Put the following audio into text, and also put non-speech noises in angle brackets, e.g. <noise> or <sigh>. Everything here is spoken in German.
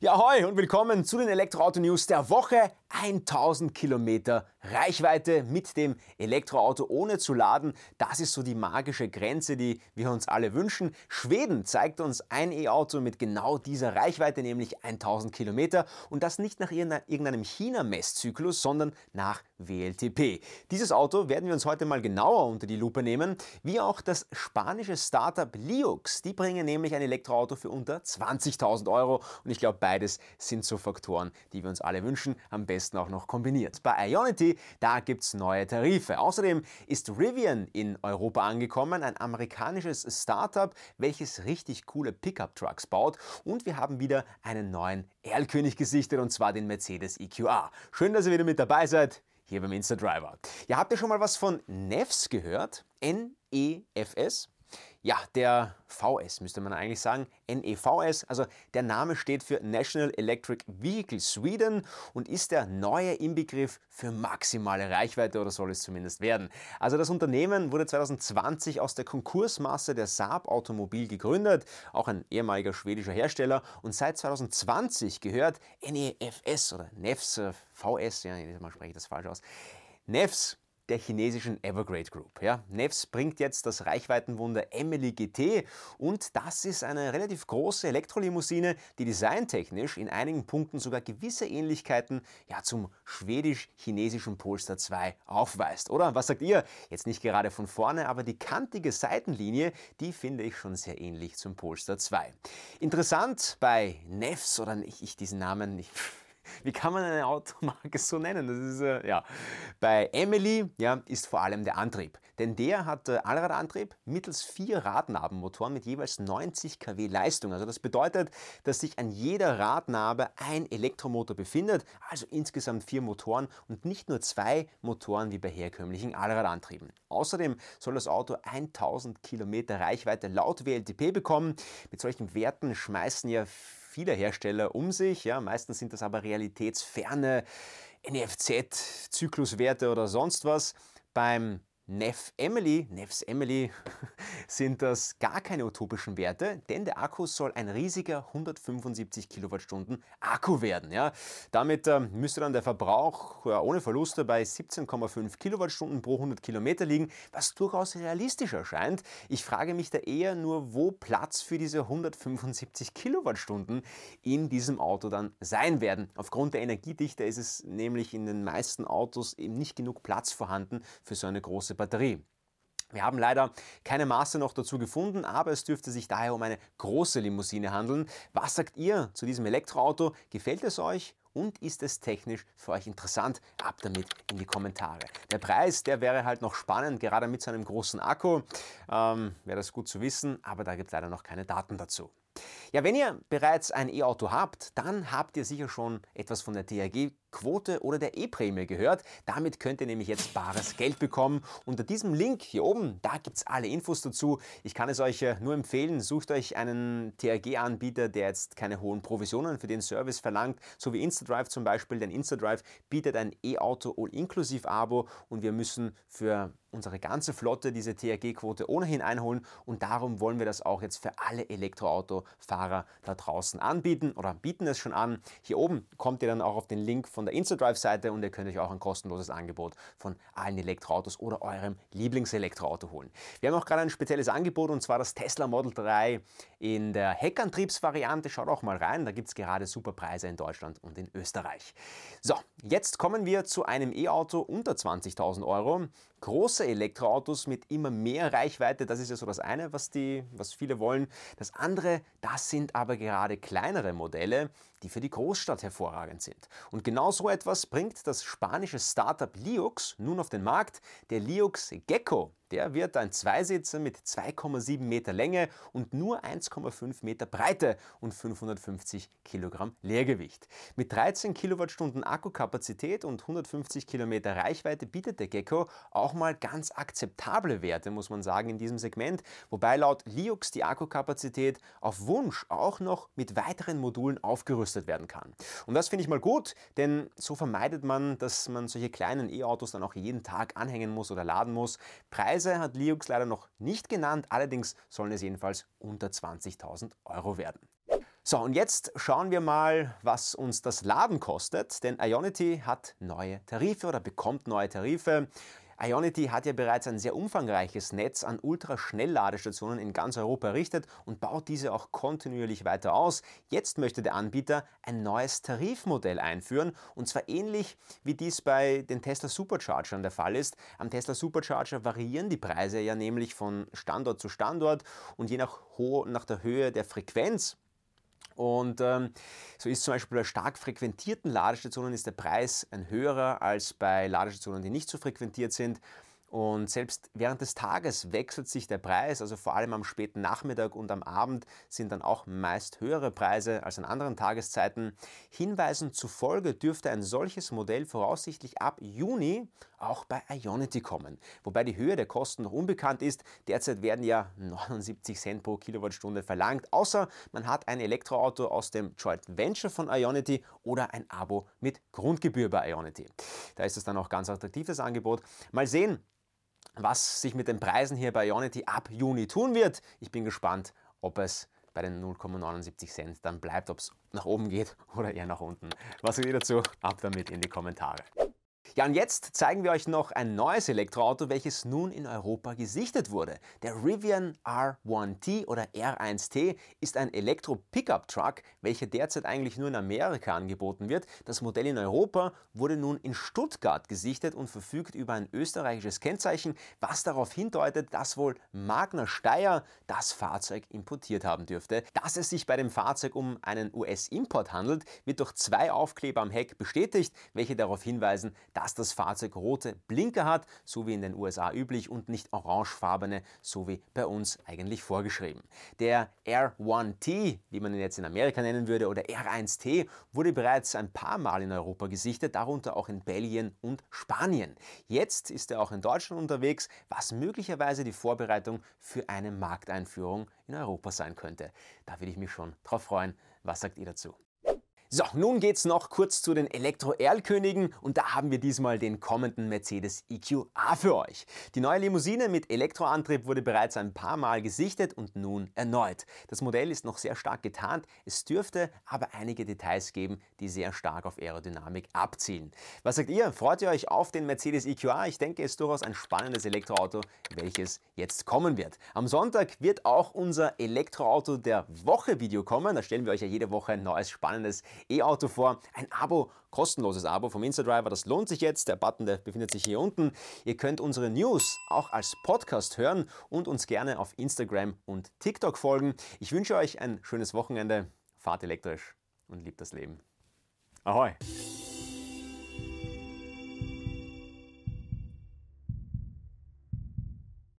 Ja, hoi und willkommen zu den Elektroauto-News der Woche. 1000 Kilometer Reichweite mit dem Elektroauto ohne zu laden. Das ist so die magische Grenze, die wir uns alle wünschen. Schweden zeigt uns ein E-Auto mit genau dieser Reichweite, nämlich 1000 Kilometer. Und das nicht nach irgendeinem China-Messzyklus, sondern nach WLTP. Dieses Auto werden wir uns heute mal genauer unter die Lupe nehmen, wie auch das spanische Startup Liux. Die bringen nämlich ein Elektroauto für unter 20.000 Euro. Und ich glaube, beides sind so Faktoren, die wir uns alle wünschen. Am besten auch noch kombiniert. Bei Ionity, da gibt es neue Tarife. Außerdem ist Rivian in Europa angekommen, ein amerikanisches Startup, welches richtig coole Pickup-Trucks baut. Und wir haben wieder einen neuen Erlkönig gesichtet, und zwar den Mercedes EQA. Schön, dass ihr wieder mit dabei seid hier beim Insta-Driver. Ja, habt ihr schon mal was von NEFS gehört? N-E-F-S? Ja, der VS müsste man eigentlich sagen, NEVS, also der Name steht für National Electric Vehicle Sweden und ist der neue Inbegriff für maximale Reichweite oder soll es zumindest werden. Also das Unternehmen wurde 2020 aus der Konkursmasse der Saab Automobil gegründet, auch ein ehemaliger schwedischer Hersteller und seit 2020 gehört NEFS oder NEFS, VS, ja, jedes Mal spreche ich das falsch aus, NEFS der chinesischen Evergrade Group. Ja, Nevs bringt jetzt das Reichweitenwunder Emily GT und das ist eine relativ große Elektrolimousine, die designtechnisch in einigen Punkten sogar gewisse Ähnlichkeiten ja, zum schwedisch-chinesischen Polestar 2 aufweist. Oder was sagt ihr? Jetzt nicht gerade von vorne, aber die kantige Seitenlinie, die finde ich schon sehr ähnlich zum Polestar 2. Interessant bei Nevs oder ich, ich diesen Namen nicht wie kann man eine Automarke so nennen? Das ist, äh, ja. Bei Emily ja, ist vor allem der Antrieb. Denn der hat äh, Allradantrieb mittels vier Radnabenmotoren mit jeweils 90 kW Leistung. Also das bedeutet, dass sich an jeder Radnabe ein Elektromotor befindet, also insgesamt vier Motoren und nicht nur zwei Motoren wie bei herkömmlichen Allradantrieben. Außerdem soll das Auto 1000 Kilometer Reichweite laut WLTP bekommen. Mit solchen Werten schmeißen ja viele Hersteller um sich. Ja, meistens sind das aber realitätsferne NFZ-Zykluswerte oder sonst was. Beim Nef Emily, Nefs Emily, <laughs> sind das gar keine utopischen Werte, denn der Akku soll ein riesiger 175 Kilowattstunden Akku werden. Ja. Damit äh, müsste dann der Verbrauch ja, ohne Verluste bei 17,5 Kilowattstunden pro 100 Kilometer liegen, was durchaus realistisch erscheint. Ich frage mich da eher nur, wo Platz für diese 175 Kilowattstunden in diesem Auto dann sein werden. Aufgrund der Energiedichte ist es nämlich in den meisten Autos eben nicht genug Platz vorhanden für so eine große große Batterie. Wir haben leider keine Maße noch dazu gefunden, aber es dürfte sich daher um eine große Limousine handeln. Was sagt ihr zu diesem Elektroauto? Gefällt es euch? Und ist es technisch für euch interessant? Ab damit in die Kommentare. Der Preis, der wäre halt noch spannend, gerade mit so einem großen Akku. Ähm, wäre das gut zu wissen, aber da gibt es leider noch keine Daten dazu. Ja, wenn ihr bereits ein E-Auto habt, dann habt ihr sicher schon etwas von der THG-Quote oder der E-Prämie gehört. Damit könnt ihr nämlich jetzt bares Geld bekommen. Unter diesem Link hier oben, da gibt es alle Infos dazu. Ich kann es euch äh, nur empfehlen, sucht euch einen THG-Anbieter, der jetzt keine hohen Provisionen für den Service verlangt, so wie InstaDrive zum Beispiel. Denn InstaDrive bietet ein E-Auto All-Inklusiv-Abo und wir müssen für unsere ganze Flotte diese THG-Quote ohnehin einholen und darum wollen wir das auch jetzt für alle Elektroautofahrer da draußen anbieten oder bieten es schon an. Hier oben kommt ihr dann auch auf den Link von der InstaDrive-Seite und ihr könnt euch auch ein kostenloses Angebot von allen Elektroautos oder eurem Lieblingselektroauto holen. Wir haben auch gerade ein spezielles Angebot und zwar das Tesla Model 3 in der Heckantriebsvariante. Schaut auch mal rein, da gibt es gerade super Preise in Deutschland und in Österreich. So, jetzt kommen wir zu einem E-Auto unter 20.000 Euro. Große Elektroautos mit immer mehr Reichweite, das ist ja so das eine, was, die, was viele wollen. Das andere, das sind aber gerade kleinere Modelle, die für die Großstadt hervorragend sind. Und genau so etwas bringt das spanische Startup Liux nun auf den Markt. Der Liux Gecko der wird ein Zweisitzer mit 2,7 Meter Länge und nur 1,5 Meter Breite und 550 Kilogramm Leergewicht. Mit 13 Kilowattstunden Akkukapazität und 150 Kilometer Reichweite bietet der Gecko auch mal ganz akzeptable Werte, muss man sagen, in diesem Segment, wobei laut Liux die Akkukapazität auf Wunsch auch noch mit weiteren Modulen aufgerüstet werden kann. Und das finde ich mal gut, denn so vermeidet man, dass man solche kleinen E-Autos dann auch jeden Tag anhängen muss oder laden muss. Preise Preise hat Liux leider noch nicht genannt, allerdings sollen es jedenfalls unter 20.000 Euro werden. So, und jetzt schauen wir mal, was uns das Laden kostet, denn Ionity hat neue Tarife oder bekommt neue Tarife. Ionity hat ja bereits ein sehr umfangreiches Netz an Ultraschnellladestationen in ganz Europa errichtet und baut diese auch kontinuierlich weiter aus. Jetzt möchte der Anbieter ein neues Tarifmodell einführen und zwar ähnlich wie dies bei den Tesla Superchargern der Fall ist. Am Tesla Supercharger variieren die Preise ja nämlich von Standort zu Standort und je nach, nach der Höhe der Frequenz und ähm, so ist zum Beispiel bei stark frequentierten Ladestationen ist der Preis ein höherer als bei Ladestationen, die nicht so frequentiert sind. Und selbst während des Tages wechselt sich der Preis, also vor allem am späten Nachmittag und am Abend sind dann auch meist höhere Preise als an anderen Tageszeiten. Hinweisen zufolge dürfte ein solches Modell voraussichtlich ab Juni auch bei Ionity kommen. Wobei die Höhe der Kosten noch unbekannt ist. Derzeit werden ja <laughs> 79 Cent pro Kilowattstunde verlangt, außer man hat ein Elektroauto aus dem Joint Venture von Ionity oder ein Abo mit Grundgebühr bei Ionity. Da ist es dann auch ganz attraktives Angebot. Mal sehen, was sich mit den Preisen hier bei Ionity ab Juni tun wird. Ich bin gespannt, ob es bei den 0,79 Cent dann bleibt, ob es nach oben geht <laughs> oder eher nach unten. Was sagt ihr dazu? Ab damit in die Kommentare. Ja, und jetzt zeigen wir euch noch ein neues Elektroauto, welches nun in Europa gesichtet wurde. Der Rivian R1T oder R1T ist ein Elektro-Pickup-Truck, welcher derzeit eigentlich nur in Amerika angeboten wird. Das Modell in Europa wurde nun in Stuttgart gesichtet und verfügt über ein österreichisches Kennzeichen, was darauf hindeutet, dass wohl Magna Steyr das Fahrzeug importiert haben dürfte. Dass es sich bei dem Fahrzeug um einen US-Import handelt, wird durch zwei Aufkleber am Heck bestätigt, welche darauf hinweisen, dass das Fahrzeug rote Blinker hat, so wie in den USA üblich, und nicht orangefarbene, so wie bei uns eigentlich vorgeschrieben. Der R1T, wie man ihn jetzt in Amerika nennen würde, oder R1T, wurde bereits ein paar Mal in Europa gesichtet, darunter auch in Belgien und Spanien. Jetzt ist er auch in Deutschland unterwegs, was möglicherweise die Vorbereitung für eine Markteinführung in Europa sein könnte. Da würde ich mich schon drauf freuen. Was sagt ihr dazu? So, nun geht's noch kurz zu den Elektro-Erlkönigen und da haben wir diesmal den kommenden Mercedes EQA für euch. Die neue Limousine mit Elektroantrieb wurde bereits ein paar Mal gesichtet und nun erneut. Das Modell ist noch sehr stark getarnt, es dürfte aber einige Details geben, die sehr stark auf Aerodynamik abzielen. Was sagt ihr? Freut ihr euch auf den Mercedes EQA? Ich denke, es ist durchaus ein spannendes Elektroauto, welches jetzt kommen wird. Am Sonntag wird auch unser Elektroauto der Woche Video kommen. Da stellen wir euch ja jede Woche ein neues spannendes E-Auto vor. Ein Abo, kostenloses Abo vom Instadriver, das lohnt sich jetzt. Der Button, der befindet sich hier unten. Ihr könnt unsere News auch als Podcast hören und uns gerne auf Instagram und TikTok folgen. Ich wünsche euch ein schönes Wochenende. Fahrt elektrisch und liebt das Leben. Ahoi!